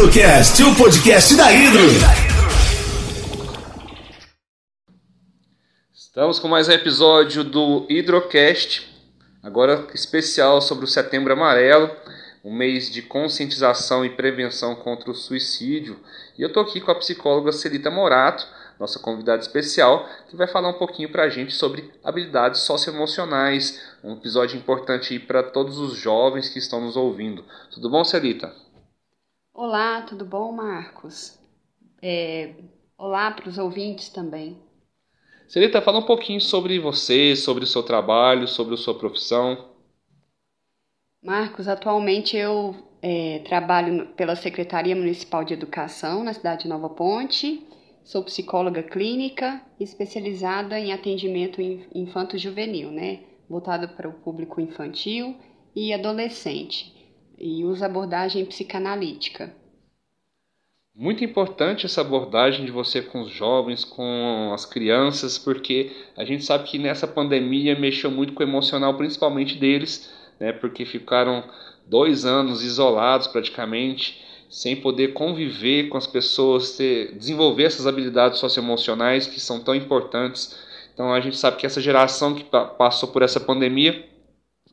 Hidrocast, o podcast da Hidro. Estamos com mais um episódio do Hidrocast, agora especial sobre o Setembro Amarelo, um mês de conscientização e prevenção contra o suicídio. E eu estou aqui com a psicóloga Celita Morato, nossa convidada especial, que vai falar um pouquinho para a gente sobre habilidades socioemocionais, um episódio importante para todos os jovens que estão nos ouvindo. Tudo bom, Celita? Olá, tudo bom, Marcos? É, olá para os ouvintes também. Celita, fala um pouquinho sobre você, sobre o seu trabalho, sobre a sua profissão. Marcos, atualmente eu é, trabalho pela Secretaria Municipal de Educação na cidade de Nova Ponte. Sou psicóloga clínica especializada em atendimento infanto-juvenil, né? Voltado para o público infantil e adolescente e usa abordagem psicanalítica. Muito importante essa abordagem de você com os jovens, com as crianças, porque a gente sabe que nessa pandemia mexeu muito com o emocional, principalmente deles, né? Porque ficaram dois anos isolados praticamente, sem poder conviver com as pessoas, ter, desenvolver essas habilidades socioemocionais que são tão importantes. Então a gente sabe que essa geração que passou por essa pandemia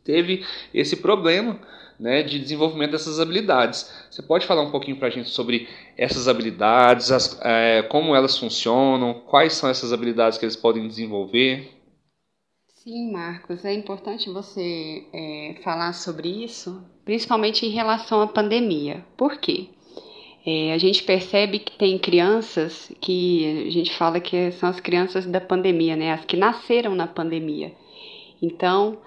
teve esse problema né, de desenvolvimento dessas habilidades. Você pode falar um pouquinho para a gente sobre essas habilidades, as, é, como elas funcionam, quais são essas habilidades que eles podem desenvolver? Sim, Marcos, é importante você é, falar sobre isso, principalmente em relação à pandemia. Por quê? É, a gente percebe que tem crianças que a gente fala que são as crianças da pandemia, né? As que nasceram na pandemia. Então,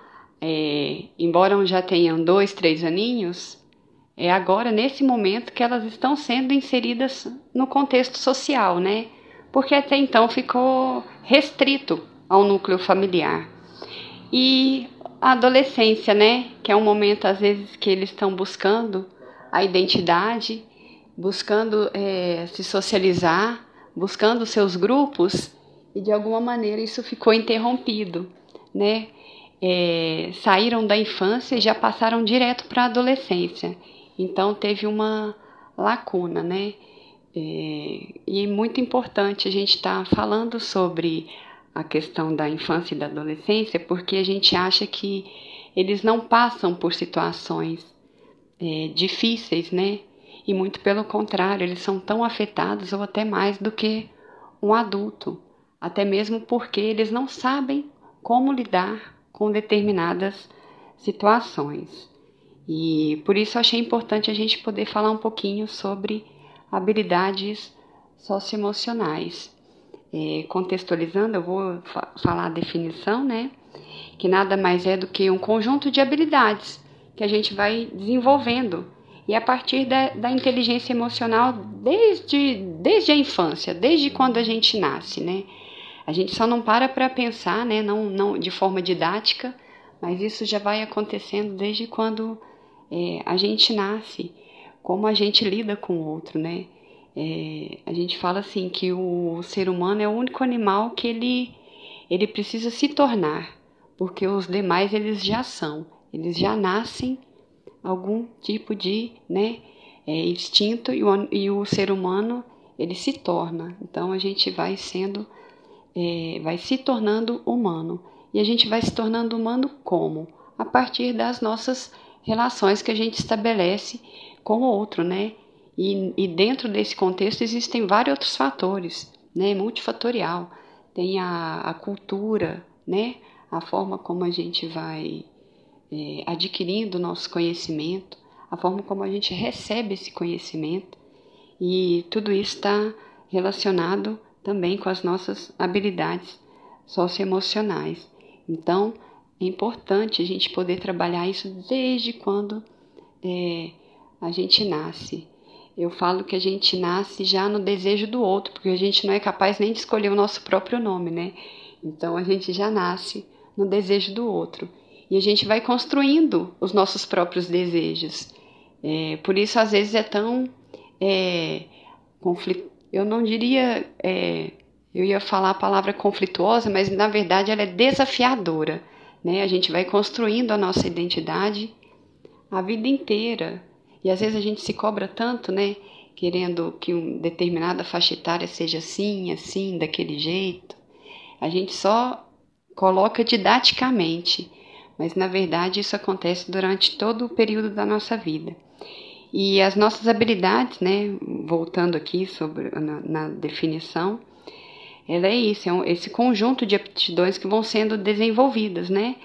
é, embora já tenham dois, três aninhos, é agora, nesse momento, que elas estão sendo inseridas no contexto social, né? Porque até então ficou restrito ao núcleo familiar. E a adolescência, né? Que é um momento, às vezes, que eles estão buscando a identidade, buscando é, se socializar, buscando seus grupos, e de alguma maneira isso ficou interrompido, né? É, saíram da infância e já passaram direto para a adolescência. Então teve uma lacuna, né? É, e é muito importante a gente estar tá falando sobre a questão da infância e da adolescência, porque a gente acha que eles não passam por situações é, difíceis, né? E muito pelo contrário, eles são tão afetados ou até mais do que um adulto, até mesmo porque eles não sabem como lidar com determinadas situações. E por isso achei importante a gente poder falar um pouquinho sobre habilidades socioemocionais. É, contextualizando, eu vou fa falar a definição, né? Que nada mais é do que um conjunto de habilidades que a gente vai desenvolvendo e a partir da, da inteligência emocional desde, desde a infância, desde quando a gente nasce, né? A gente só não para para pensar, né, não, não de forma didática, mas isso já vai acontecendo desde quando é, a gente nasce, como a gente lida com o outro, né? É, a gente fala assim que o ser humano é o único animal que ele, ele precisa se tornar, porque os demais eles já são, eles já nascem algum tipo de né, é, instinto e o, e o ser humano ele se torna. Então a gente vai sendo é, vai se tornando humano. E a gente vai se tornando humano como? A partir das nossas relações que a gente estabelece com o outro, né? E, e dentro desse contexto existem vários outros fatores, né? Multifatorial. Tem a, a cultura, né? A forma como a gente vai é, adquirindo nosso conhecimento, a forma como a gente recebe esse conhecimento. E tudo isso está relacionado também com as nossas habilidades socioemocionais. Então, é importante a gente poder trabalhar isso desde quando é, a gente nasce. Eu falo que a gente nasce já no desejo do outro, porque a gente não é capaz nem de escolher o nosso próprio nome, né? Então a gente já nasce no desejo do outro. E a gente vai construindo os nossos próprios desejos. É, por isso, às vezes, é tão é, conflito, eu não diria, é, eu ia falar a palavra conflituosa, mas na verdade ela é desafiadora. Né? A gente vai construindo a nossa identidade a vida inteira. E às vezes a gente se cobra tanto, né? querendo que uma determinada faixa etária seja assim, assim, daquele jeito. A gente só coloca didaticamente, mas na verdade isso acontece durante todo o período da nossa vida. E as nossas habilidades, né, voltando aqui sobre na, na definição, ela é isso, é um, esse conjunto de aptidões que vão sendo desenvolvidas, né?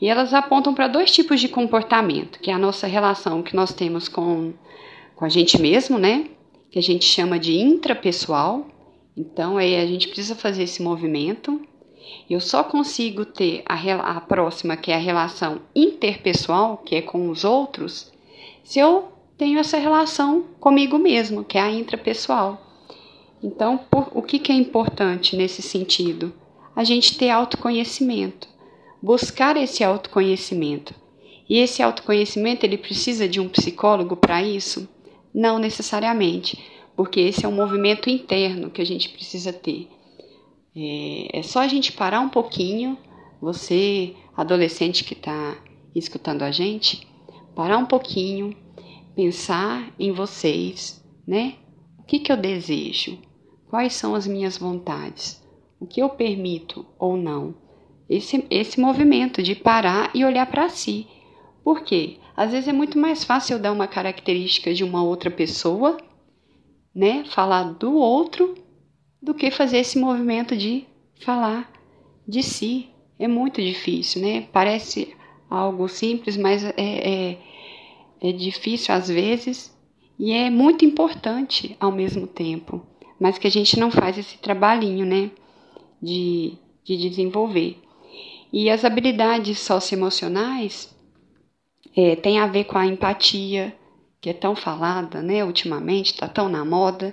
E elas apontam para dois tipos de comportamento, que é a nossa relação que nós temos com, com a gente mesmo, né? Que a gente chama de intrapessoal. Então, aí a gente precisa fazer esse movimento. Eu só consigo ter a, a próxima, que é a relação interpessoal, que é com os outros, se eu tenho essa relação comigo mesmo, que é a intrapessoal. Então, por, o que, que é importante nesse sentido? A gente ter autoconhecimento, buscar esse autoconhecimento. E esse autoconhecimento ele precisa de um psicólogo para isso? Não necessariamente, porque esse é um movimento interno que a gente precisa ter. É, é só a gente parar um pouquinho, você, adolescente que está escutando a gente, parar um pouquinho, pensar em vocês, né? O que, que eu desejo? Quais são as minhas vontades? O que eu permito ou não? Esse, esse movimento de parar e olhar para si. Por quê? Às vezes é muito mais fácil dar uma característica de uma outra pessoa, né? Falar do outro, do que fazer esse movimento de falar de si. É muito difícil, né? Parece algo simples, mas é, é é difícil às vezes e é muito importante ao mesmo tempo, mas que a gente não faz esse trabalhinho, né, de, de desenvolver. E as habilidades socioemocionais é, tem a ver com a empatia, que é tão falada, né, ultimamente, está tão na moda,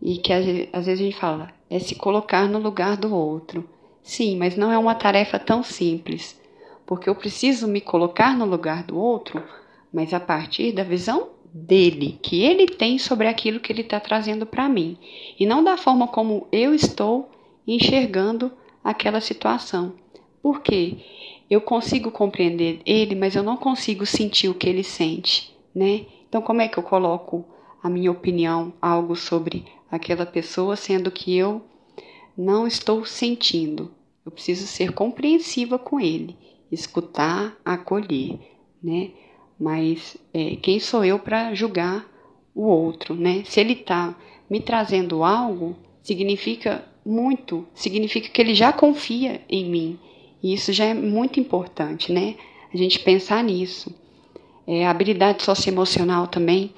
e que às vezes a gente fala, é se colocar no lugar do outro. Sim, mas não é uma tarefa tão simples, porque eu preciso me colocar no lugar do outro mas a partir da visão dele, que ele tem sobre aquilo que ele está trazendo para mim, e não da forma como eu estou enxergando aquela situação. Por quê? Eu consigo compreender ele, mas eu não consigo sentir o que ele sente, né? Então, como é que eu coloco a minha opinião, algo sobre aquela pessoa, sendo que eu não estou sentindo? Eu preciso ser compreensiva com ele, escutar, acolher, né? Mas é, quem sou eu para julgar o outro, né? Se ele está me trazendo algo, significa muito, significa que ele já confia em mim. E isso já é muito importante, né? A gente pensar nisso. É, a habilidade socioemocional também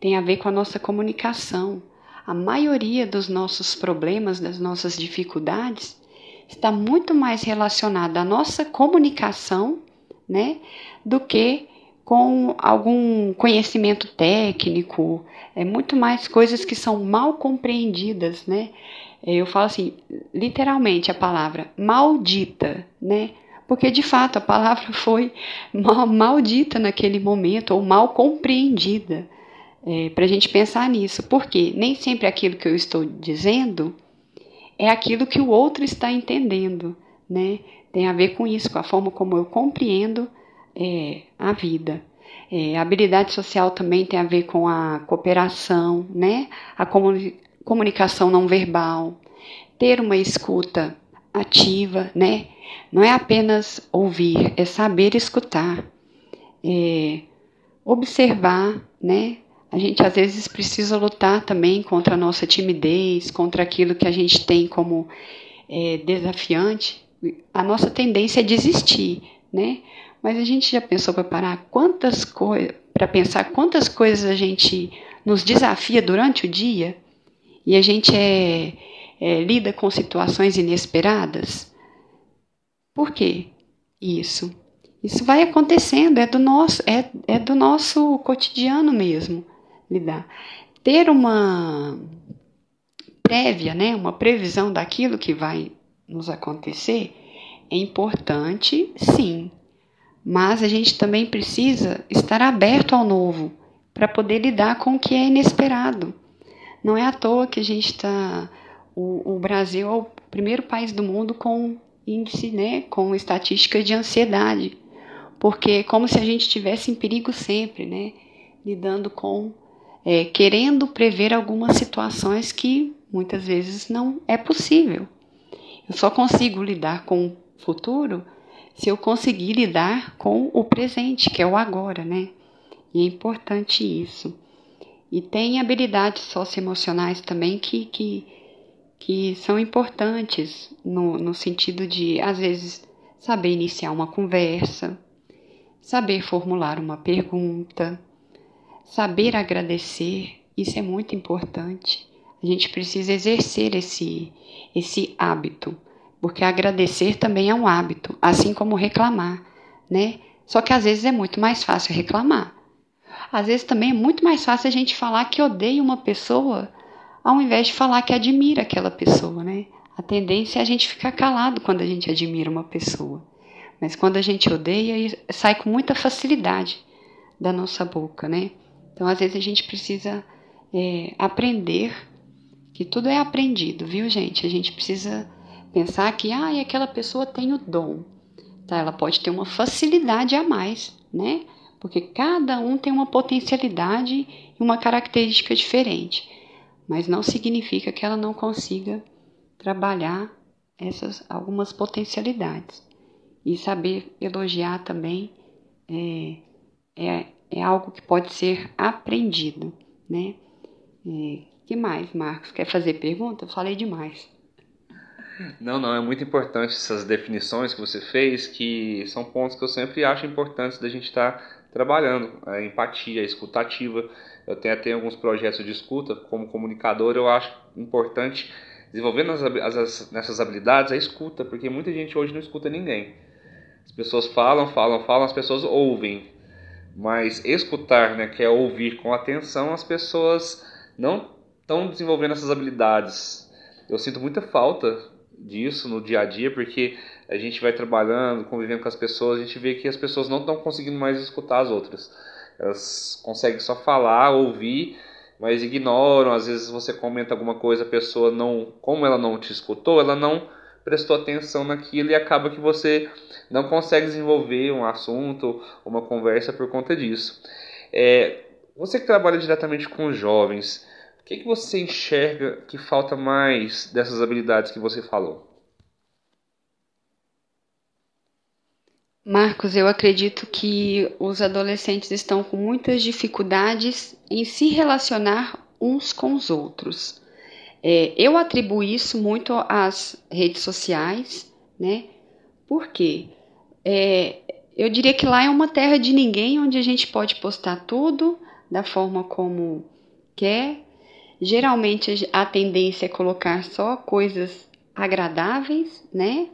tem a ver com a nossa comunicação. A maioria dos nossos problemas, das nossas dificuldades, está muito mais relacionada à nossa comunicação, né, do que com algum conhecimento técnico, é muito mais coisas que são mal compreendidas, né? Eu falo assim, literalmente a palavra maldita, né? Porque de fato a palavra foi mal, maldita naquele momento ou mal compreendida. É, Para a gente pensar nisso, porque nem sempre aquilo que eu estou dizendo é aquilo que o outro está entendendo, né? Tem a ver com isso, com a forma como eu compreendo é, a vida. É, habilidade social também tem a ver com a cooperação, né? a comuni comunicação não verbal, ter uma escuta ativa, né? Não é apenas ouvir, é saber escutar, é observar, né? A gente às vezes precisa lutar também contra a nossa timidez, contra aquilo que a gente tem como é, desafiante. A nossa tendência é desistir, né? Mas a gente já pensou para parar quantas coisas, para pensar quantas coisas a gente nos desafia durante o dia e a gente é, é, lida com situações inesperadas? Por quê isso? Isso vai acontecendo, é do nosso, é, é do nosso cotidiano mesmo lidar. Ter uma prévia, né, uma previsão daquilo que vai nos acontecer é importante, sim, mas a gente também precisa estar aberto ao novo para poder lidar com o que é inesperado. Não é à toa que a gente está. O, o, Brasil é o primeiro país do mundo com índice, né, com estatística de ansiedade, porque é como se a gente estivesse em perigo sempre, né, lidando com é, querendo prever algumas situações que muitas vezes não é possível. Eu só consigo lidar com o futuro se eu conseguir lidar com o presente, que é o agora, né? E é importante isso. E tem habilidades socioemocionais também que, que, que são importantes no, no sentido de, às vezes, saber iniciar uma conversa, saber formular uma pergunta, saber agradecer, isso é muito importante. A gente precisa exercer esse, esse hábito, porque agradecer também é um hábito, assim como reclamar, né? Só que às vezes é muito mais fácil reclamar. Às vezes também é muito mais fácil a gente falar que odeia uma pessoa, ao invés de falar que admira aquela pessoa, né? A tendência é a gente ficar calado quando a gente admira uma pessoa. Mas quando a gente odeia, sai com muita facilidade da nossa boca, né? Então, às vezes, a gente precisa é, aprender que tudo é aprendido, viu, gente? A gente precisa pensar que, ah, aquela pessoa tem o dom. Tá? Ela pode ter uma facilidade a mais, né? Porque cada um tem uma potencialidade e uma característica diferente. Mas não significa que ela não consiga trabalhar essas algumas potencialidades. E saber elogiar também é, é, é algo que pode ser aprendido, né? É, que mais, Marcos? Quer fazer pergunta? Eu falei demais. Não, não, é muito importante essas definições que você fez, que são pontos que eu sempre acho importantes da gente estar tá trabalhando. A empatia, a escutativa. Eu tenho até alguns projetos de escuta, como comunicador, eu acho importante desenvolver nas, as, nessas habilidades a escuta, porque muita gente hoje não escuta ninguém. As pessoas falam, falam, falam, as pessoas ouvem. Mas escutar, né, que é ouvir com atenção, as pessoas não estão desenvolvendo essas habilidades. Eu sinto muita falta disso no dia a dia, porque a gente vai trabalhando, convivendo com as pessoas, a gente vê que as pessoas não estão conseguindo mais escutar as outras. Elas conseguem só falar, ouvir, mas ignoram. Às vezes você comenta alguma coisa, a pessoa não, como ela não te escutou, ela não prestou atenção naquilo e acaba que você não consegue desenvolver um assunto, uma conversa por conta disso. É, você que trabalha diretamente com jovens, o que, que você enxerga que falta mais dessas habilidades que você falou? Marcos, eu acredito que os adolescentes estão com muitas dificuldades em se relacionar uns com os outros. É, eu atribuo isso muito às redes sociais, né? Por quê? É, eu diria que lá é uma terra de ninguém, onde a gente pode postar tudo da forma como quer. Geralmente a tendência é colocar só coisas agradáveis, né?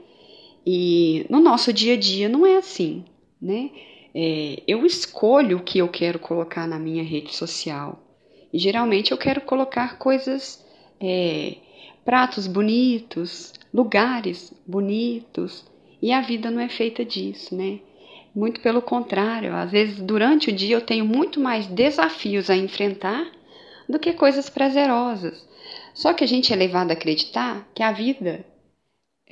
E no nosso dia a dia não é assim, né? É, eu escolho o que eu quero colocar na minha rede social. E geralmente eu quero colocar coisas, é, pratos bonitos, lugares bonitos. E a vida não é feita disso, né? Muito pelo contrário, às vezes durante o dia eu tenho muito mais desafios a enfrentar do que coisas prazerosas. Só que a gente é levado a acreditar que a vida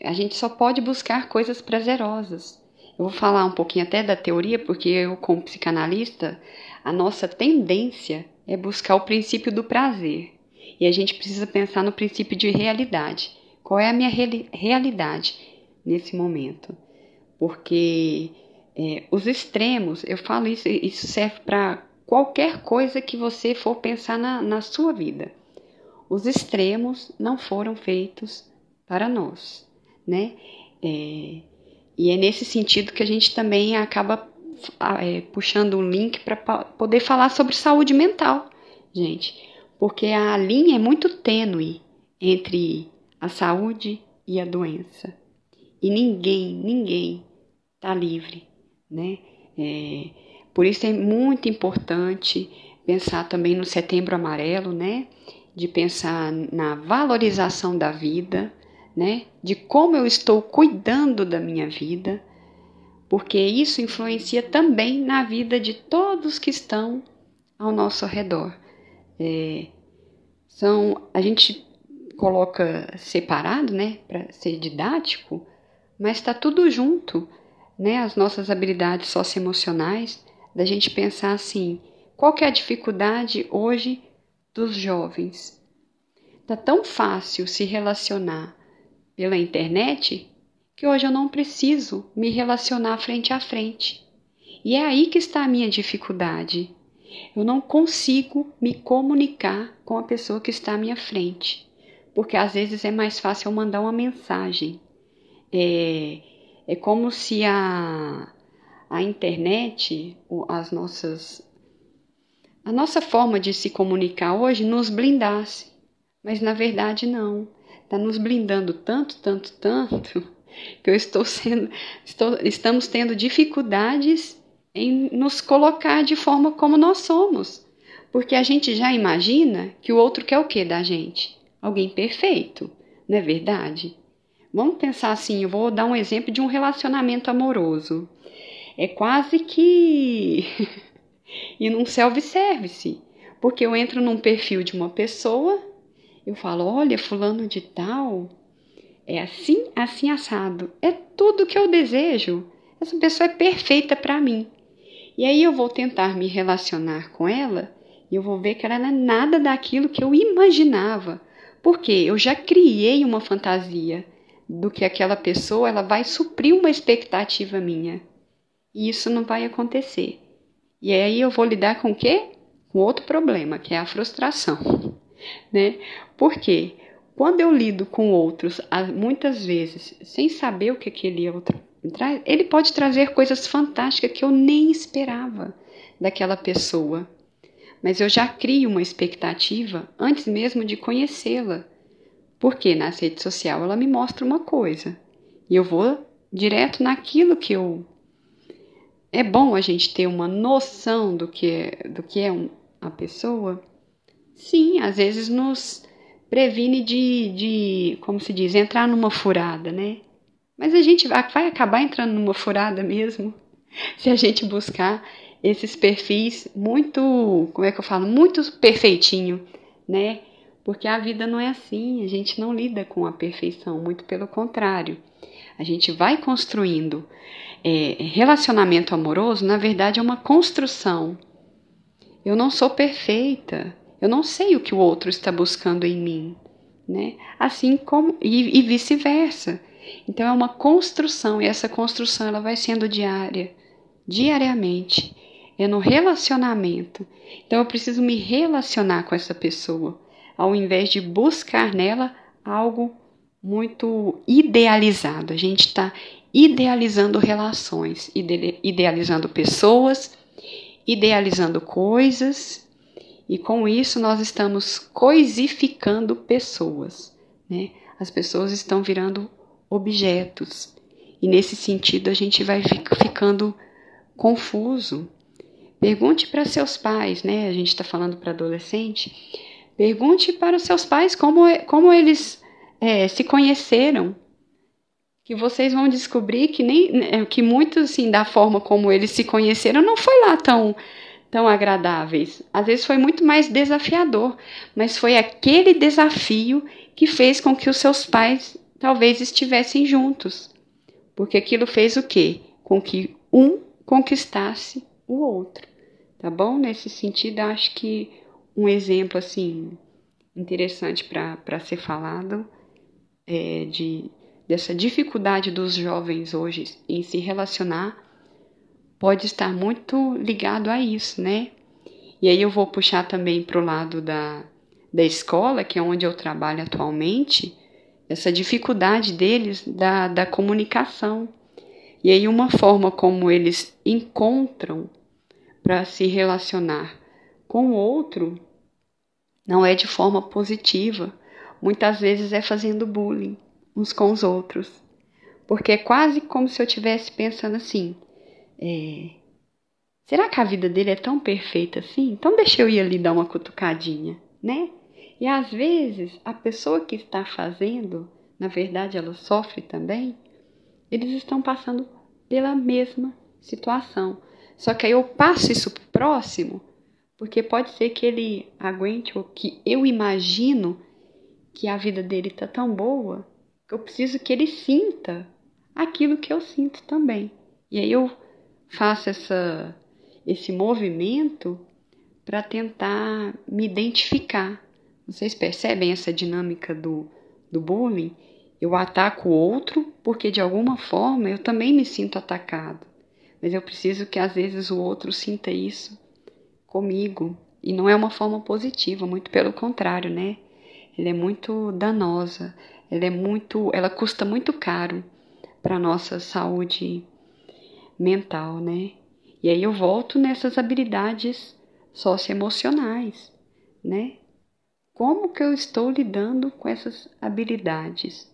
a gente só pode buscar coisas prazerosas. Eu vou falar um pouquinho até da teoria, porque eu, como psicanalista, a nossa tendência é buscar o princípio do prazer. E a gente precisa pensar no princípio de realidade. Qual é a minha reali realidade nesse momento? Porque é, os extremos, eu falo isso, isso serve para qualquer coisa que você for pensar na, na sua vida. Os extremos não foram feitos para nós né? É, e é nesse sentido que a gente também acaba é, puxando um link para poder falar sobre saúde mental, gente, porque a linha é muito tênue entre a saúde e a doença. E ninguém, ninguém está livre, né? É, por isso é muito importante pensar também no Setembro Amarelo, né? De pensar na valorização da vida, né? De como eu estou cuidando da minha vida, porque isso influencia também na vida de todos que estão ao nosso redor. É, são a gente coloca separado, né, para ser didático, mas está tudo junto, né? As nossas habilidades socioemocionais, da gente pensar assim, qual que é a dificuldade hoje dos jovens. Tá tão fácil se relacionar pela internet que hoje eu não preciso me relacionar frente a frente. E é aí que está a minha dificuldade. Eu não consigo me comunicar com a pessoa que está à minha frente, porque às vezes é mais fácil eu mandar uma mensagem. É, é como se a, a internet, as nossas, a nossa forma de se comunicar hoje nos blindasse, mas na verdade não. Está nos blindando tanto, tanto, tanto que eu estou sendo, estou, estamos tendo dificuldades em nos colocar de forma como nós somos. Porque a gente já imagina que o outro quer o que da gente? Alguém perfeito, não é verdade? Vamos pensar assim, eu vou dar um exemplo de um relacionamento amoroso. É quase que e num self-service, porque eu entro num perfil de uma pessoa, eu falo, olha, fulano de tal, é assim, assim assado, é tudo que eu desejo. Essa pessoa é perfeita para mim. E aí eu vou tentar me relacionar com ela e eu vou ver que ela não é nada daquilo que eu imaginava. Porque eu já criei uma fantasia do que aquela pessoa ela vai suprir uma expectativa minha. E isso não vai acontecer. E aí eu vou lidar com o quê? Com outro problema, que é a frustração. Né? Por quê? Quando eu lido com outros, muitas vezes, sem saber o que aquele outro ele pode trazer coisas fantásticas que eu nem esperava daquela pessoa. Mas eu já crio uma expectativa antes mesmo de conhecê-la. Porque na rede social ela me mostra uma coisa e eu vou direto naquilo que eu. É bom a gente ter uma noção do que é, do que é um, a pessoa. Sim, às vezes nos previne de, de, como se diz, entrar numa furada, né? Mas a gente vai acabar entrando numa furada mesmo se a gente buscar esses perfis muito, como é que eu falo, muito perfeitinho, né? Porque a vida não é assim, a gente não lida com a perfeição, muito pelo contrário. A gente vai construindo. É, relacionamento amoroso, na verdade, é uma construção. Eu não sou perfeita, eu não sei o que o outro está buscando em mim, né? Assim como e, e vice-versa. Então é uma construção e essa construção ela vai sendo diária, diariamente. É no relacionamento. Então eu preciso me relacionar com essa pessoa, ao invés de buscar nela algo muito idealizado. A gente está idealizando relações, idealizando pessoas, idealizando coisas, e com isso nós estamos coisificando pessoas. Né? As pessoas estão virando objetos. E nesse sentido a gente vai ficando confuso. Pergunte para seus pais, né? A gente está falando para adolescente. Pergunte para os seus pais como, como eles é, se conheceram. Que vocês vão descobrir que nem né, que muito assim da forma como eles se conheceram não foi lá tão tão agradáveis. Às vezes foi muito mais desafiador, mas foi aquele desafio que fez com que os seus pais talvez estivessem juntos, porque aquilo fez o quê? Com que um conquistasse o outro, tá bom? Nesse sentido, acho que um exemplo assim interessante para ser falado é de dessa dificuldade dos jovens hoje em se relacionar pode estar muito ligado a isso, né? E aí eu vou puxar também para o lado da, da escola, que é onde eu trabalho atualmente, essa dificuldade deles da, da comunicação. E aí, uma forma como eles encontram para se relacionar com o outro não é de forma positiva. Muitas vezes é fazendo bullying uns com os outros. Porque é quase como se eu estivesse pensando assim: é, será que a vida dele é tão perfeita assim? Então deixa eu ir ali dar uma cutucadinha, né? E às vezes a pessoa que está fazendo, na verdade ela sofre também, eles estão passando pela mesma situação. Só que aí eu passo isso pro próximo, porque pode ser que ele aguente ou que eu imagino que a vida dele tá tão boa que eu preciso que ele sinta aquilo que eu sinto também. E aí eu faço essa esse movimento para tentar me identificar. Vocês percebem essa dinâmica do, do bullying? Eu ataco o outro porque de alguma forma eu também me sinto atacado. Mas eu preciso que às vezes o outro sinta isso comigo. E não é uma forma positiva, muito pelo contrário, né? Ela é muito danosa, ela é muito, ela custa muito caro para nossa saúde mental, né? E aí eu volto nessas habilidades socioemocionais, né? Como que eu estou lidando com essas habilidades?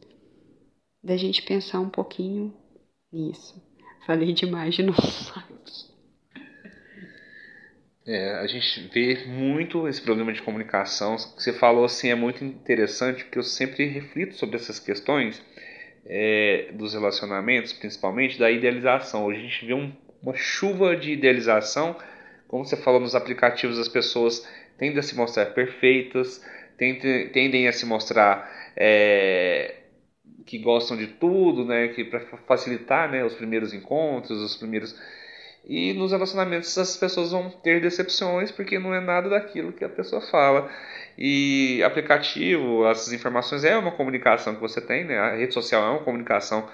Da gente pensar um pouquinho nisso. Falei demais de novo. É, a gente vê muito esse problema de comunicação. Que você falou assim é muito interessante, porque eu sempre reflito sobre essas questões é, dos relacionamentos, principalmente da idealização. Hoje a gente vê um, uma chuva de idealização, como você falou nos aplicativos, as pessoas tendem a se mostrar perfeitas, tendem, tendem a se mostrar é, que gostam de tudo, né, que para facilitar, né, os primeiros encontros, os primeiros e nos relacionamentos as pessoas vão ter decepções porque não é nada daquilo que a pessoa fala. E aplicativo, essas informações é uma comunicação que você tem, né? A rede social é uma comunicação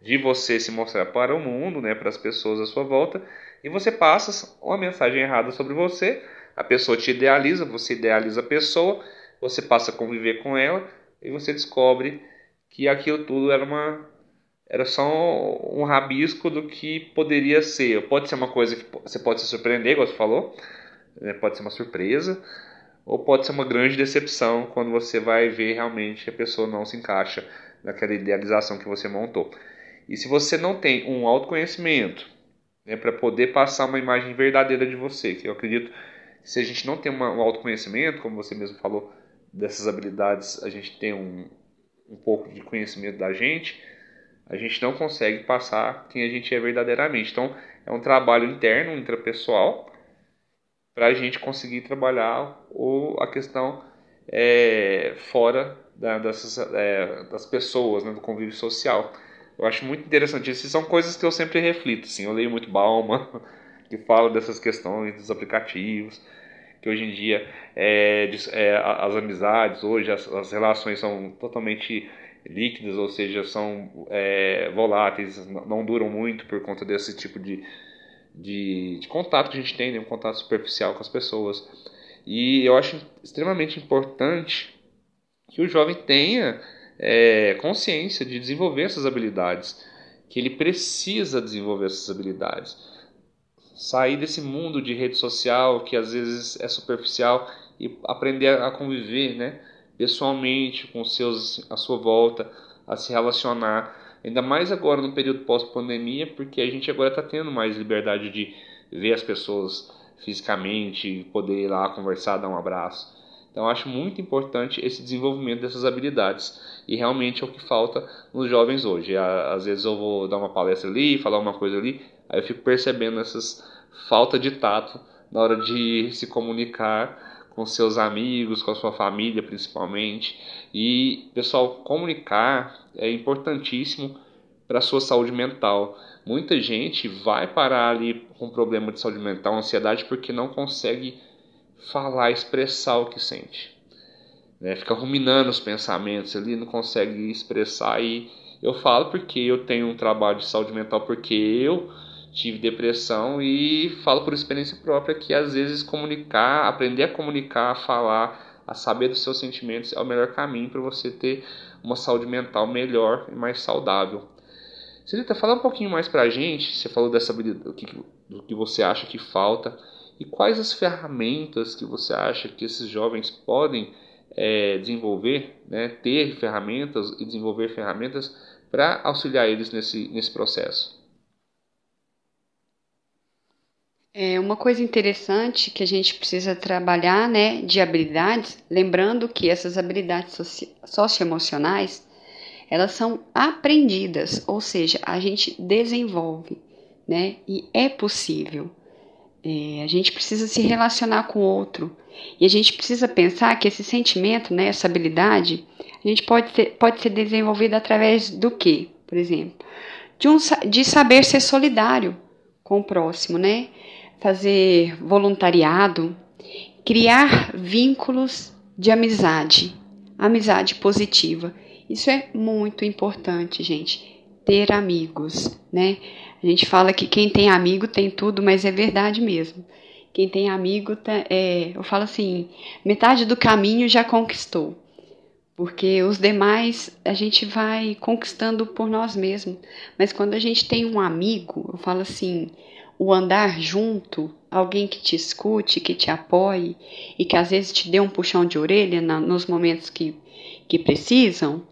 de você se mostrar para o mundo, né, para as pessoas à sua volta, e você passa uma mensagem errada sobre você, a pessoa te idealiza, você idealiza a pessoa, você passa a conviver com ela e você descobre que aquilo tudo era uma era só um rabisco do que poderia ser. Pode ser uma coisa que você pode se surpreender, igual você falou, né? pode ser uma surpresa, ou pode ser uma grande decepção quando você vai ver realmente que a pessoa não se encaixa naquela idealização que você montou. E se você não tem um autoconhecimento né, para poder passar uma imagem verdadeira de você, que eu acredito que se a gente não tem uma, um autoconhecimento, como você mesmo falou, dessas habilidades, a gente tem um, um pouco de conhecimento da gente, a gente não consegue passar quem a gente é verdadeiramente. Então, é um trabalho interno, intrapessoal, para a gente conseguir trabalhar ou a questão é, fora da, dessas, é, das pessoas, né, do convívio social. Eu acho muito interessante isso. São coisas que eu sempre reflito. Assim. Eu leio muito Bauman, que fala dessas questões dos aplicativos, que hoje em dia é, é, as amizades, hoje as, as relações são totalmente líquidas, ou seja, são é, voláteis, não duram muito por conta desse tipo de, de, de, contato que a gente tem, né? um contato superficial com as pessoas. E eu acho extremamente importante que o jovem tenha é, consciência de desenvolver essas habilidades, que ele precisa desenvolver essas habilidades. Sair desse mundo de rede social que às vezes é superficial e aprender a conviver, né? Pessoalmente com seus à sua volta, a se relacionar, ainda mais agora no período pós-pandemia, porque a gente agora está tendo mais liberdade de ver as pessoas fisicamente, poder ir lá conversar, dar um abraço. Então acho muito importante esse desenvolvimento dessas habilidades e realmente é o que falta nos jovens hoje. Às vezes eu vou dar uma palestra ali, falar uma coisa ali, aí eu fico percebendo essas falta de tato na hora de se comunicar com seus amigos, com a sua família principalmente. E, pessoal, comunicar é importantíssimo para a sua saúde mental. Muita gente vai parar ali com problema de saúde mental, ansiedade, porque não consegue falar, expressar o que sente. Né? Fica ruminando os pensamentos ali, não consegue expressar. E eu falo porque eu tenho um trabalho de saúde mental, porque eu tive depressão e falo por experiência própria que às vezes comunicar, aprender a comunicar, a falar, a saber dos seus sentimentos é o melhor caminho para você ter uma saúde mental melhor e mais saudável. Celita, fala um pouquinho mais para a gente, você falou dessa que, do que você acha que falta e quais as ferramentas que você acha que esses jovens podem é, desenvolver, né, ter ferramentas e desenvolver ferramentas para auxiliar eles nesse, nesse processo. É uma coisa interessante que a gente precisa trabalhar, né, de habilidades, lembrando que essas habilidades soci socioemocionais, elas são aprendidas, ou seja, a gente desenvolve, né, e é possível. É, a gente precisa se relacionar com o outro e a gente precisa pensar que esse sentimento, né, essa habilidade, a gente pode ser, pode ser desenvolvida através do quê? Por exemplo, de, um, de saber ser solidário com o próximo, né? Fazer voluntariado criar vínculos de amizade, amizade positiva. Isso é muito importante, gente. Ter amigos, né? A gente fala que quem tem amigo tem tudo, mas é verdade mesmo. Quem tem amigo, tá, é, eu falo assim, metade do caminho já conquistou. Porque os demais a gente vai conquistando por nós mesmos. Mas quando a gente tem um amigo, eu falo assim, o andar junto, alguém que te escute, que te apoie e que às vezes te dê um puxão de orelha na, nos momentos que, que precisam,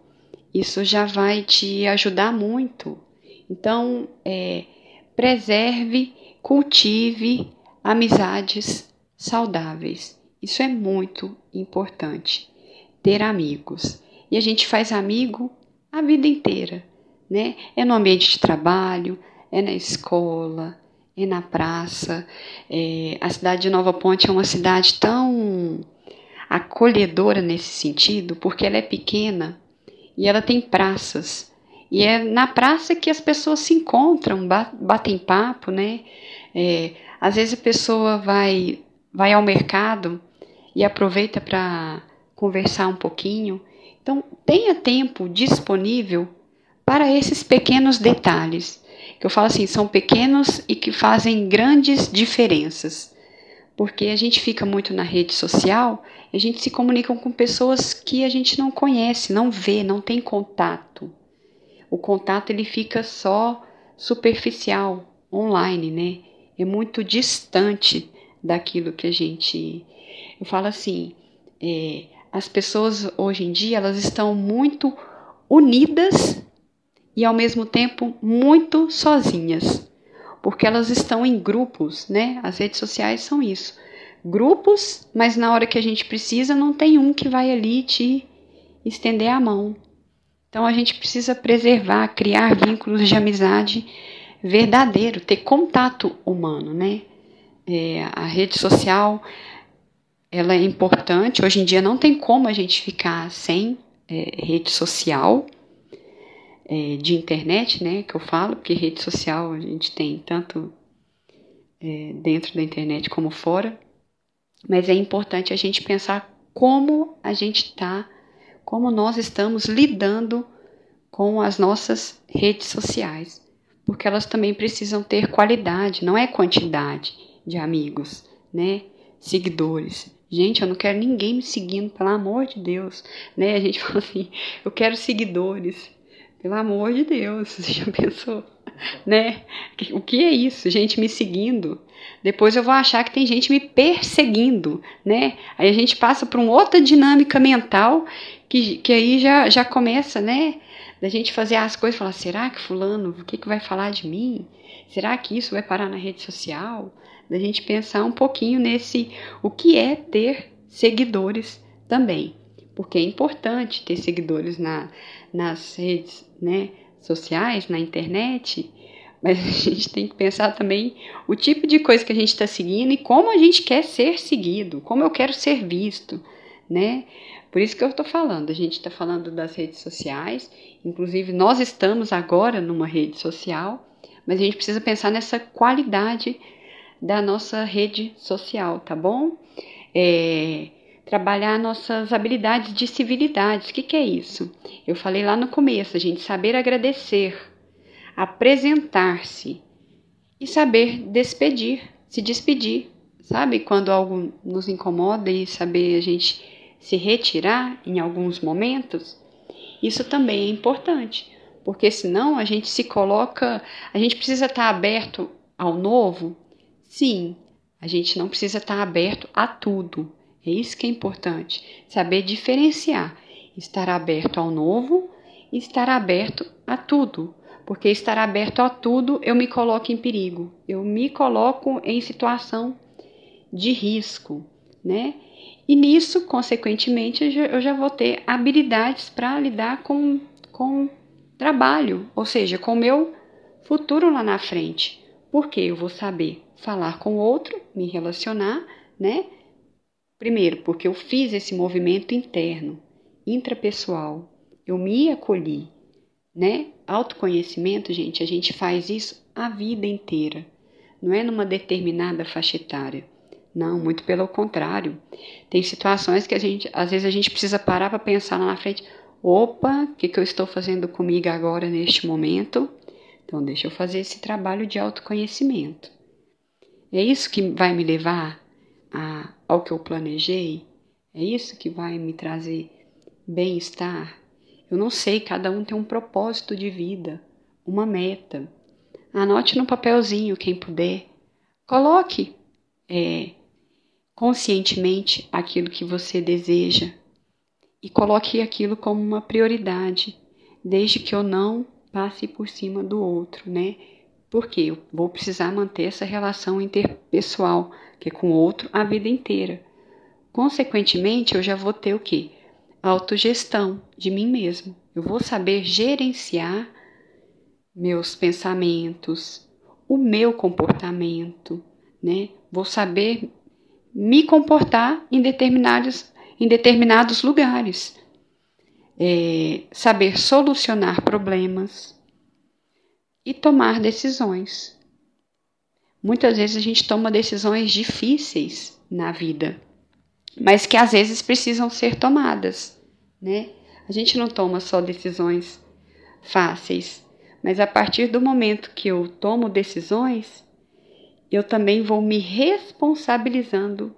isso já vai te ajudar muito. Então, é, preserve, cultive amizades saudáveis. Isso é muito importante ter amigos. E a gente faz amigo a vida inteira, né? É no ambiente de trabalho, é na escola, é na praça. É, a cidade de Nova Ponte é uma cidade tão acolhedora nesse sentido, porque ela é pequena e ela tem praças. E é na praça que as pessoas se encontram, batem papo, né? É, às vezes a pessoa vai, vai ao mercado e aproveita para conversar um pouquinho. Então, tenha tempo disponível para esses pequenos detalhes, que eu falo assim, são pequenos e que fazem grandes diferenças. Porque a gente fica muito na rede social, a gente se comunica com pessoas que a gente não conhece, não vê, não tem contato. O contato ele fica só superficial, online, né? É muito distante daquilo que a gente. Eu falo assim, é, as pessoas hoje em dia elas estão muito unidas e ao mesmo tempo muito sozinhas, porque elas estão em grupos, né? As redes sociais são isso. Grupos, mas na hora que a gente precisa não tem um que vai ali te estender a mão. Então a gente precisa preservar, criar vínculos de amizade verdadeiro, ter contato humano, né? É, a rede social ela é importante. Hoje em dia não tem como a gente ficar sem é, rede social, é, de internet, né? Que eu falo, porque rede social a gente tem tanto é, dentro da internet como fora. Mas é importante a gente pensar como a gente está, como nós estamos lidando com as nossas redes sociais, porque elas também precisam ter qualidade, não é quantidade de amigos, né? Seguidores. Gente, eu não quero ninguém me seguindo, pelo amor de Deus. Né? A gente fala assim, eu quero seguidores. Pelo amor de Deus, você já pensou? Né? O que é isso? Gente me seguindo. Depois eu vou achar que tem gente me perseguindo, né? Aí a gente passa por uma outra dinâmica mental que, que aí já, já começa, né? Da gente fazer as coisas falar, será que fulano, o que, que vai falar de mim? Será que isso vai parar na rede social? da gente pensar um pouquinho nesse o que é ter seguidores também, porque é importante ter seguidores na, nas redes né, sociais, na internet, mas a gente tem que pensar também o tipo de coisa que a gente está seguindo e como a gente quer ser seguido, como eu quero ser visto, né? Por isso que eu estou falando, a gente está falando das redes sociais, inclusive nós estamos agora numa rede social, mas a gente precisa pensar nessa qualidade da nossa rede social, tá bom? É, trabalhar nossas habilidades de civilidade. O que, que é isso? Eu falei lá no começo, a gente saber agradecer, apresentar-se e saber despedir, se despedir. Sabe quando algo nos incomoda e saber a gente se retirar em alguns momentos? Isso também é importante, porque senão a gente se coloca, a gente precisa estar aberto ao novo, Sim, a gente não precisa estar aberto a tudo. É isso que é importante, saber diferenciar, estar aberto ao novo estar aberto a tudo. Porque estar aberto a tudo, eu me coloco em perigo, eu me coloco em situação de risco, né? E nisso, consequentemente, eu já vou ter habilidades para lidar com, com trabalho, ou seja, com o meu futuro lá na frente. Porque eu vou saber falar com o outro, me relacionar, né? Primeiro, porque eu fiz esse movimento interno, intrapessoal, eu me acolhi, né? Autoconhecimento, gente, a gente faz isso a vida inteira, não é numa determinada faixa etária. Não, muito pelo contrário. Tem situações que a gente, às vezes a gente precisa parar para pensar lá na frente. Opa, o que, que eu estou fazendo comigo agora neste momento? Então, deixa eu fazer esse trabalho de autoconhecimento. É isso que vai me levar a, ao que eu planejei? É isso que vai me trazer bem-estar? Eu não sei, cada um tem um propósito de vida, uma meta. Anote no papelzinho, quem puder. Coloque é, conscientemente aquilo que você deseja e coloque aquilo como uma prioridade, desde que eu não passe por cima do outro, né? Porque eu vou precisar manter essa relação interpessoal, que com outro, a vida inteira. Consequentemente, eu já vou ter o quê? Autogestão de mim mesmo. Eu vou saber gerenciar meus pensamentos, o meu comportamento, né? Vou saber me comportar em determinados, em determinados lugares. É, saber solucionar problemas e tomar decisões. Muitas vezes a gente toma decisões difíceis na vida, mas que às vezes precisam ser tomadas, né? A gente não toma só decisões fáceis, mas a partir do momento que eu tomo decisões, eu também vou me responsabilizando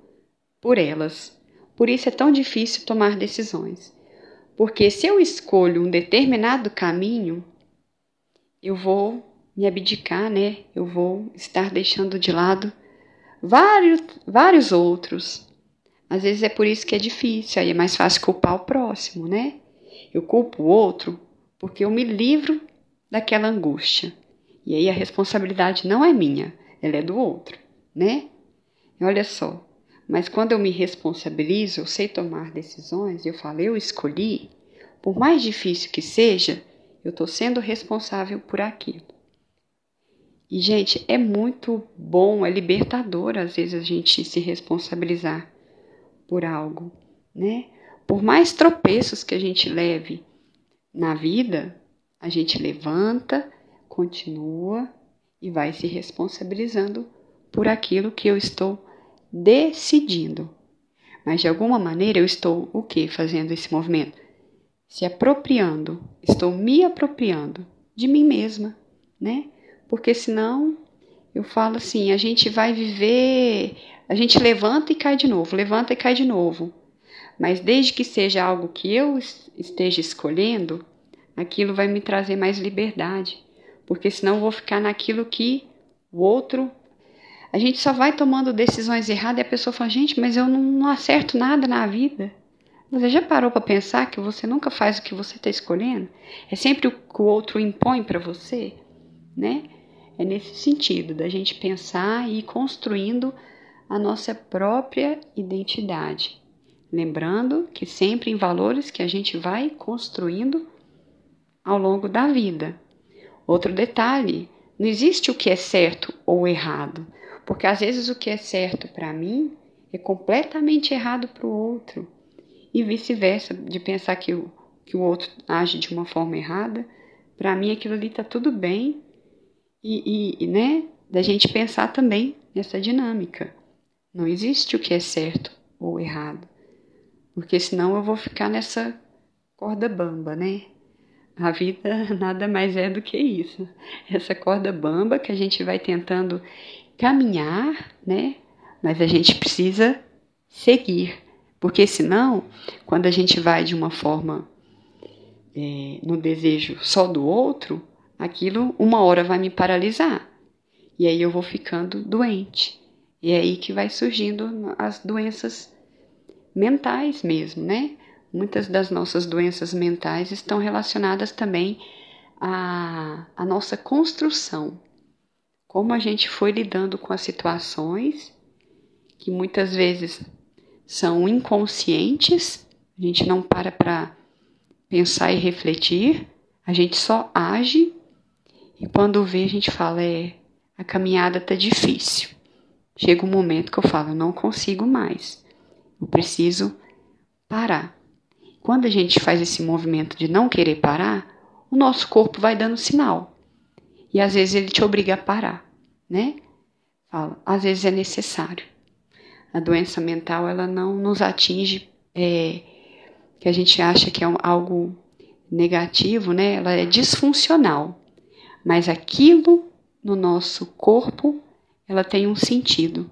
por elas. Por isso é tão difícil tomar decisões. Porque se eu escolho um determinado caminho, eu vou me abdicar, né? Eu vou estar deixando de lado vários, vários outros. Às vezes é por isso que é difícil, aí é mais fácil culpar o próximo, né? Eu culpo o outro porque eu me livro daquela angústia. E aí a responsabilidade não é minha, ela é do outro, né? E olha só, mas quando eu me responsabilizo, eu sei tomar decisões, eu falo, eu escolhi, por mais difícil que seja, eu estou sendo responsável por aquilo. E, gente, é muito bom, é libertador às vezes a gente se responsabilizar por algo, né? Por mais tropeços que a gente leve na vida, a gente levanta, continua e vai se responsabilizando por aquilo que eu estou decidindo. Mas de alguma maneira eu estou o que fazendo esse movimento? Se apropriando, estou me apropriando de mim mesma, né? Porque senão eu falo assim, a gente vai viver, a gente levanta e cai de novo, levanta e cai de novo. Mas desde que seja algo que eu esteja escolhendo, aquilo vai me trazer mais liberdade porque senão eu vou ficar naquilo que o outro. A gente só vai tomando decisões erradas e a pessoa fala: gente, mas eu não, não acerto nada na vida. Você já parou para pensar que você nunca faz o que você está escolhendo? É sempre o que o outro impõe para você, né? É nesse sentido da gente pensar e ir construindo a nossa própria identidade. Lembrando que sempre em valores que a gente vai construindo ao longo da vida. Outro detalhe: não existe o que é certo ou errado, porque às vezes o que é certo para mim é completamente errado para o outro, e vice-versa, de pensar que o, que o outro age de uma forma errada, para mim aquilo ali está tudo bem, e, e, né, da gente pensar também nessa dinâmica. Não existe o que é certo ou errado, porque senão eu vou ficar nessa corda bamba, né? A vida nada mais é do que isso. Essa corda bamba que a gente vai tentando caminhar, né? Mas a gente precisa seguir, porque senão, quando a gente vai de uma forma é, no desejo só do outro, aquilo uma hora vai me paralisar. E aí eu vou ficando doente. E é aí que vai surgindo as doenças mentais mesmo, né? Muitas das nossas doenças mentais estão relacionadas também à, à nossa construção. Como a gente foi lidando com as situações que muitas vezes são inconscientes, a gente não para para pensar e refletir, a gente só age e quando vê a gente fala é a caminhada tá difícil. Chega um momento que eu falo, eu não consigo mais. Eu preciso parar. Quando a gente faz esse movimento de não querer parar, o nosso corpo vai dando sinal. E às vezes ele te obriga a parar, né? Fala, às vezes é necessário. a doença mental ela não nos atinge, é, que a gente acha que é algo negativo, né? Ela é disfuncional, mas aquilo no nosso corpo ela tem um sentido,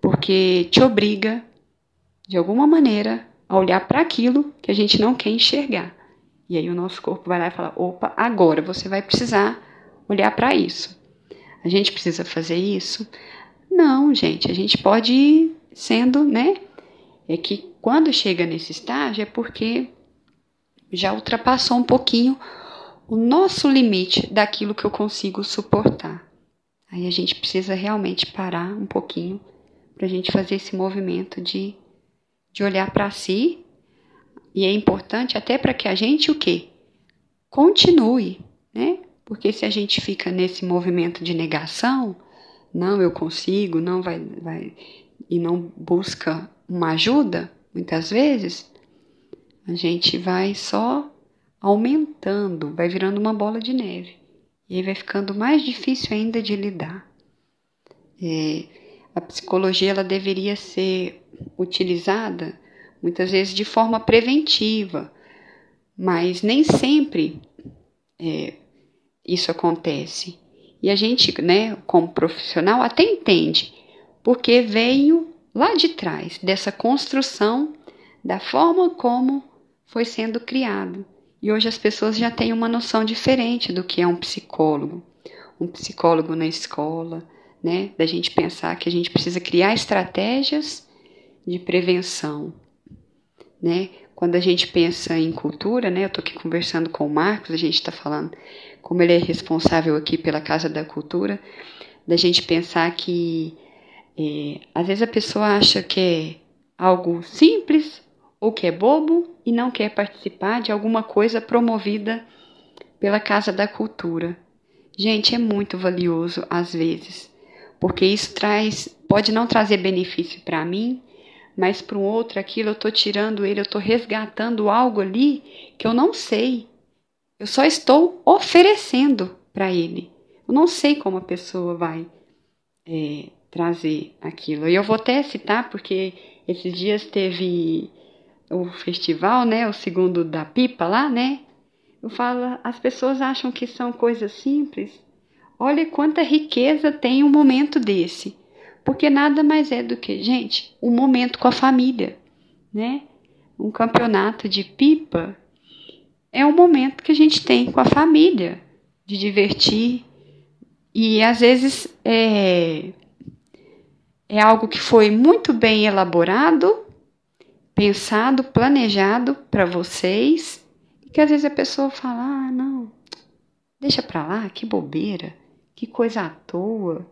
porque te obriga de alguma maneira a olhar para aquilo que a gente não quer enxergar. E aí o nosso corpo vai lá e fala: opa, agora você vai precisar olhar para isso. A gente precisa fazer isso? Não, gente, a gente pode ir sendo, né? É que quando chega nesse estágio é porque já ultrapassou um pouquinho o nosso limite daquilo que eu consigo suportar. Aí a gente precisa realmente parar um pouquinho para a gente fazer esse movimento de, de olhar para si. E é importante até para que a gente o quê? Continue, né? Porque se a gente fica nesse movimento de negação, não, eu consigo, não vai, vai e não busca uma ajuda, muitas vezes, a gente vai só aumentando, vai virando uma bola de neve. E aí vai ficando mais difícil ainda de lidar. É, a psicologia ela deveria ser utilizada muitas vezes de forma preventiva, mas nem sempre é, isso acontece. E a gente, né, como profissional, até entende, porque veio lá de trás dessa construção da forma como foi sendo criado. E hoje as pessoas já têm uma noção diferente do que é um psicólogo. Um psicólogo na escola, né? Da gente pensar que a gente precisa criar estratégias de prevenção, né? Quando a gente pensa em cultura, né? Eu estou aqui conversando com o Marcos, a gente está falando como ele é responsável aqui pela Casa da Cultura, da gente pensar que é, às vezes a pessoa acha que é algo simples ou que é bobo e não quer participar de alguma coisa promovida pela Casa da Cultura. Gente, é muito valioso às vezes, porque isso traz, pode não trazer benefício para mim, mas para um outro aquilo eu estou tirando ele, eu estou resgatando algo ali que eu não sei. Eu só estou oferecendo para ele. Eu não sei como a pessoa vai é, trazer aquilo. E eu vou até citar, porque esses dias teve o festival, né, o segundo da pipa lá, né? Eu falo, as pessoas acham que são coisas simples. Olha quanta riqueza tem um momento desse. Porque nada mais é do que, gente, um momento com a família, né? Um campeonato de pipa é um momento que a gente tem com a família, de divertir. E às vezes é, é algo que foi muito bem elaborado, pensado, planejado para vocês, e que às vezes a pessoa fala: ah, não, deixa para lá, que bobeira, que coisa à toa.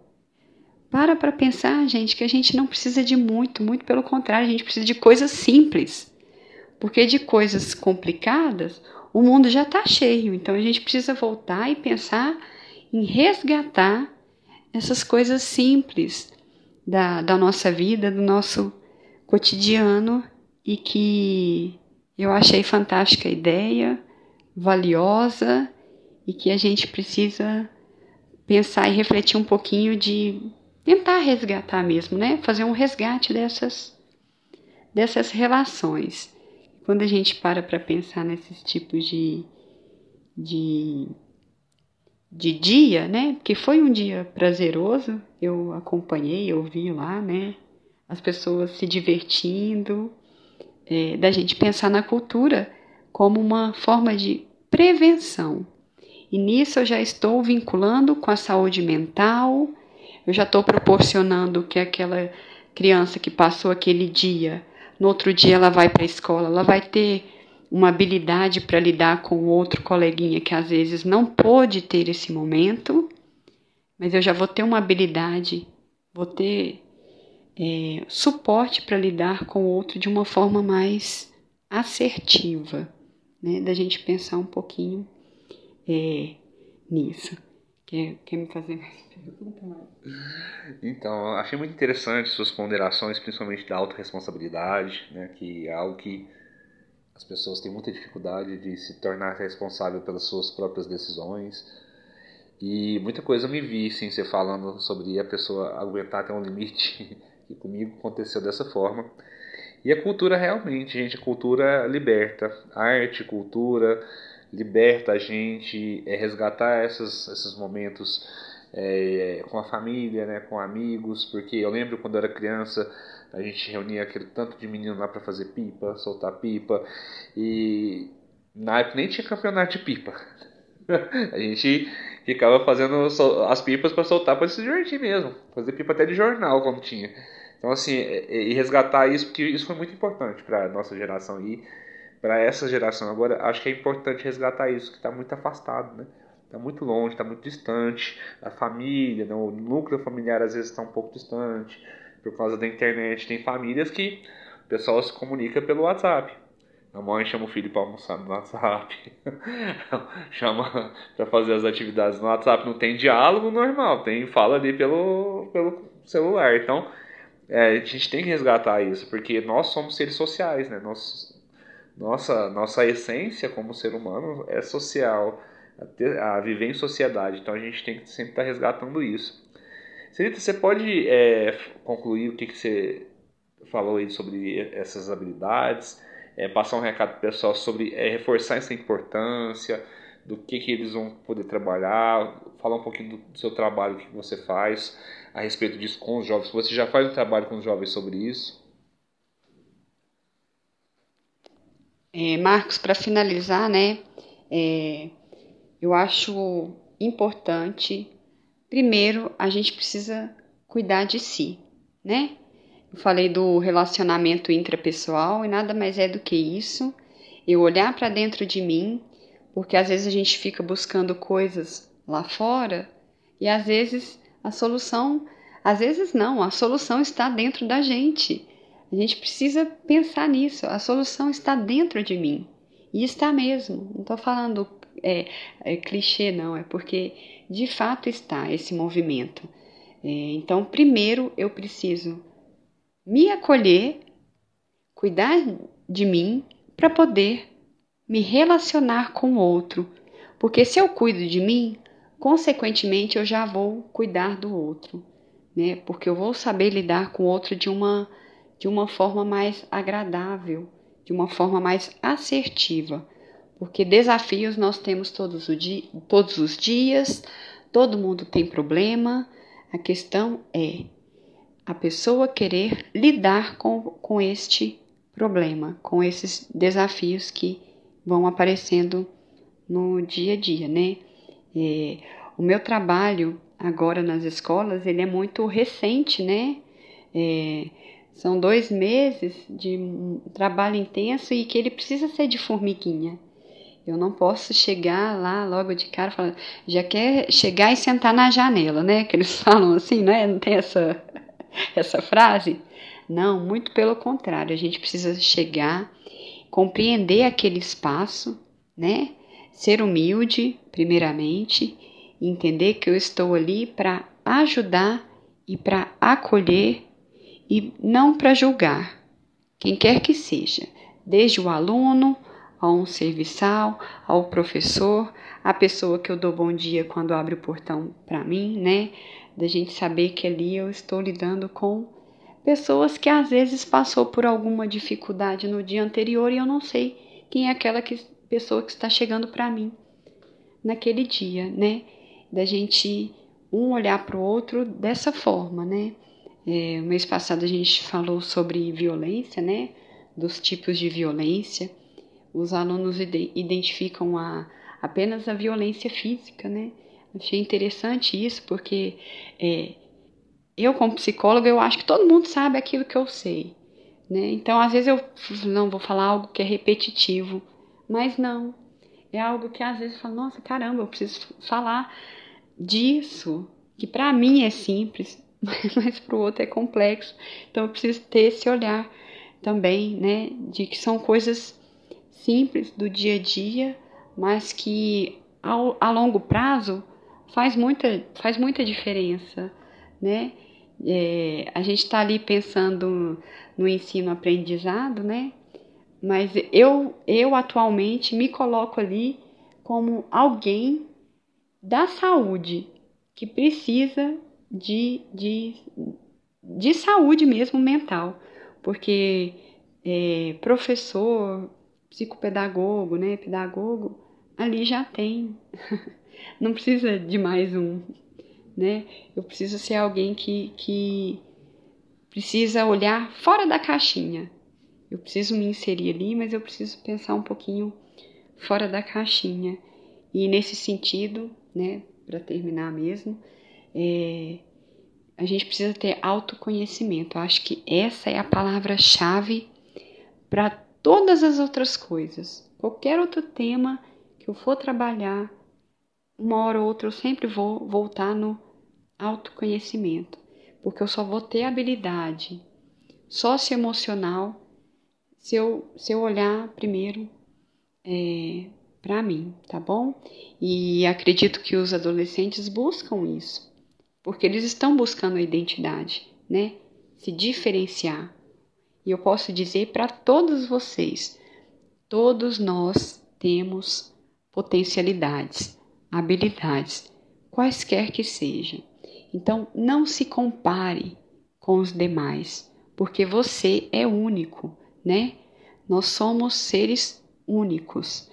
Para para pensar, gente, que a gente não precisa de muito, muito pelo contrário, a gente precisa de coisas simples. Porque de coisas complicadas, o mundo já está cheio. Então a gente precisa voltar e pensar em resgatar essas coisas simples da, da nossa vida, do nosso cotidiano e que eu achei fantástica a ideia, valiosa e que a gente precisa pensar e refletir um pouquinho de tentar resgatar mesmo, né? Fazer um resgate dessas dessas relações. Quando a gente para para pensar nesses tipos de, de de dia, né? Porque foi um dia prazeroso, eu acompanhei, eu vi lá, né? As pessoas se divertindo, é, da gente pensar na cultura como uma forma de prevenção. E nisso eu já estou vinculando com a saúde mental, eu já estou proporcionando que aquela criança que passou aquele dia, no outro dia ela vai para a escola, ela vai ter uma habilidade para lidar com outro coleguinha que às vezes não pôde ter esse momento, mas eu já vou ter uma habilidade, vou ter é, suporte para lidar com o outro de uma forma mais assertiva, né? Da gente pensar um pouquinho é, nisso. Quer, quer me fazer mais? Então, achei muito interessante suas ponderações, principalmente da autorresponsabilidade, né? Que é algo que as pessoas têm muita dificuldade de se tornar responsável pelas suas próprias decisões. E muita coisa eu me vi, sim, você falando sobre a pessoa aguentar até um limite que comigo aconteceu dessa forma. E a cultura realmente, gente, a cultura liberta. arte, cultura, liberta a gente, é resgatar esses, esses momentos é, com a família, né, com amigos, porque eu lembro quando eu era criança, a gente reunia aquele tanto de menino lá para fazer pipa, soltar pipa, e na época nem tinha campeonato de pipa. a gente ficava fazendo as pipas para soltar para se divertir mesmo, fazer pipa até de jornal quando tinha. Então assim, e resgatar isso, porque isso foi muito importante para nossa geração e para essa geração agora, acho que é importante resgatar isso que está muito afastado, né? Está muito longe, está muito distante. A família, né? o núcleo familiar às vezes está um pouco distante por causa da internet. Tem famílias que o pessoal se comunica pelo WhatsApp. A mãe chama o filho para almoçar no WhatsApp, chama para fazer as atividades no WhatsApp. Não tem diálogo normal, tem fala ali pelo, pelo celular. Então é, a gente tem que resgatar isso, porque nós somos seres sociais, né? Nós, nossa, nossa essência como ser humano é social, a, ter, a viver em sociedade. Então a gente tem que sempre estar tá resgatando isso. Celita, você pode é, concluir o que, que você falou aí sobre essas habilidades, é, passar um recado pessoal sobre é, reforçar essa importância, do que, que eles vão poder trabalhar, falar um pouquinho do, do seu trabalho, o que você faz a respeito disso com os jovens. Você já faz um trabalho com os jovens sobre isso? É, Marcos, para finalizar, né, é, eu acho importante, primeiro, a gente precisa cuidar de si, né? Eu falei do relacionamento intrapessoal e nada mais é do que isso. Eu olhar para dentro de mim, porque às vezes a gente fica buscando coisas lá fora e às vezes a solução, às vezes não, a solução está dentro da gente. A gente precisa pensar nisso. A solução está dentro de mim. E está mesmo. Não estou falando é, é, clichê, não. É porque de fato está esse movimento. É, então, primeiro eu preciso me acolher, cuidar de mim, para poder me relacionar com o outro. Porque se eu cuido de mim, consequentemente eu já vou cuidar do outro, né? Porque eu vou saber lidar com o outro de uma de uma forma mais agradável, de uma forma mais assertiva, porque desafios nós temos todos, dia, todos os dias, todo mundo tem problema, a questão é a pessoa querer lidar com, com este problema, com esses desafios que vão aparecendo no dia a dia, né? O meu trabalho agora nas escolas, ele é muito recente, né? É, são dois meses de trabalho intenso e que ele precisa ser de formiguinha. Eu não posso chegar lá logo de cara falando, já quer chegar e sentar na janela, né? Que eles falam assim, né? Não tem essa, essa frase? Não, muito pelo contrário. A gente precisa chegar, compreender aquele espaço, né? Ser humilde, primeiramente, entender que eu estou ali para ajudar e para acolher e não para julgar, quem quer que seja, desde o aluno a um serviçal, ao professor, a pessoa que eu dou bom dia quando abre o portão para mim, né? Da gente saber que ali eu estou lidando com pessoas que às vezes passou por alguma dificuldade no dia anterior e eu não sei quem é aquela que, pessoa que está chegando para mim naquele dia, né? Da gente um olhar para o outro dessa forma, né? É, mês passado a gente falou sobre violência, né? Dos tipos de violência. Os alunos identificam a, apenas a violência física, né? Achei interessante isso porque é, eu, como psicóloga, eu acho que todo mundo sabe aquilo que eu sei. Né? Então, às vezes eu não vou falar algo que é repetitivo, mas não. É algo que às vezes eu falo, nossa, caramba, eu preciso falar disso, que para mim é simples, mas para o outro é complexo. Então eu preciso ter esse olhar também, né, de que são coisas simples do dia a dia, mas que ao, a longo prazo faz muita, faz muita diferença, né? É, a gente está ali pensando no ensino-aprendizado, né? Mas eu, eu atualmente me coloco ali como alguém da saúde que precisa de, de, de saúde mesmo mental, porque é, professor, psicopedagogo, né, pedagogo, ali já tem. Não precisa de mais um, né? Eu preciso ser alguém que, que precisa olhar fora da caixinha. Eu preciso me inserir ali, mas eu preciso pensar um pouquinho fora da caixinha. E nesse sentido, né, para terminar mesmo, é, a gente precisa ter autoconhecimento. Eu acho que essa é a palavra-chave para todas as outras coisas. Qualquer outro tema que eu for trabalhar, uma hora ou outra eu sempre vou voltar no autoconhecimento, porque eu só vou ter habilidade socioemocional se eu, se eu olhar primeiro é, para mim, tá bom? E acredito que os adolescentes buscam isso, porque eles estão buscando a identidade, né? Se diferenciar. E eu posso dizer para todos vocês, todos nós temos potencialidades, habilidades, quaisquer que sejam. Então, não se compare com os demais, porque você é único, né? Nós somos seres únicos.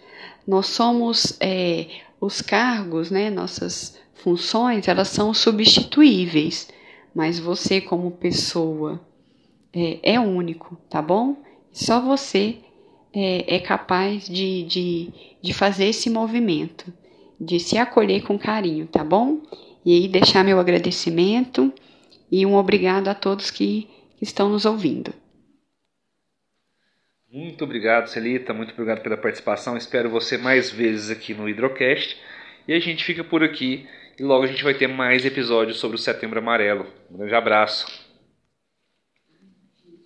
Nós somos é, os cargos, né? Nossas funções, elas são substituíveis, mas você como pessoa é, é único, tá bom? Só você é, é capaz de, de, de fazer esse movimento, de se acolher com carinho, tá bom? E aí deixar meu agradecimento e um obrigado a todos que, estão nos ouvindo. Muito obrigado, Celita. Muito obrigado pela participação. Espero você mais vezes aqui no Hidrocast. E a gente fica por aqui. E logo a gente vai ter mais episódios sobre o Setembro Amarelo. Um grande abraço.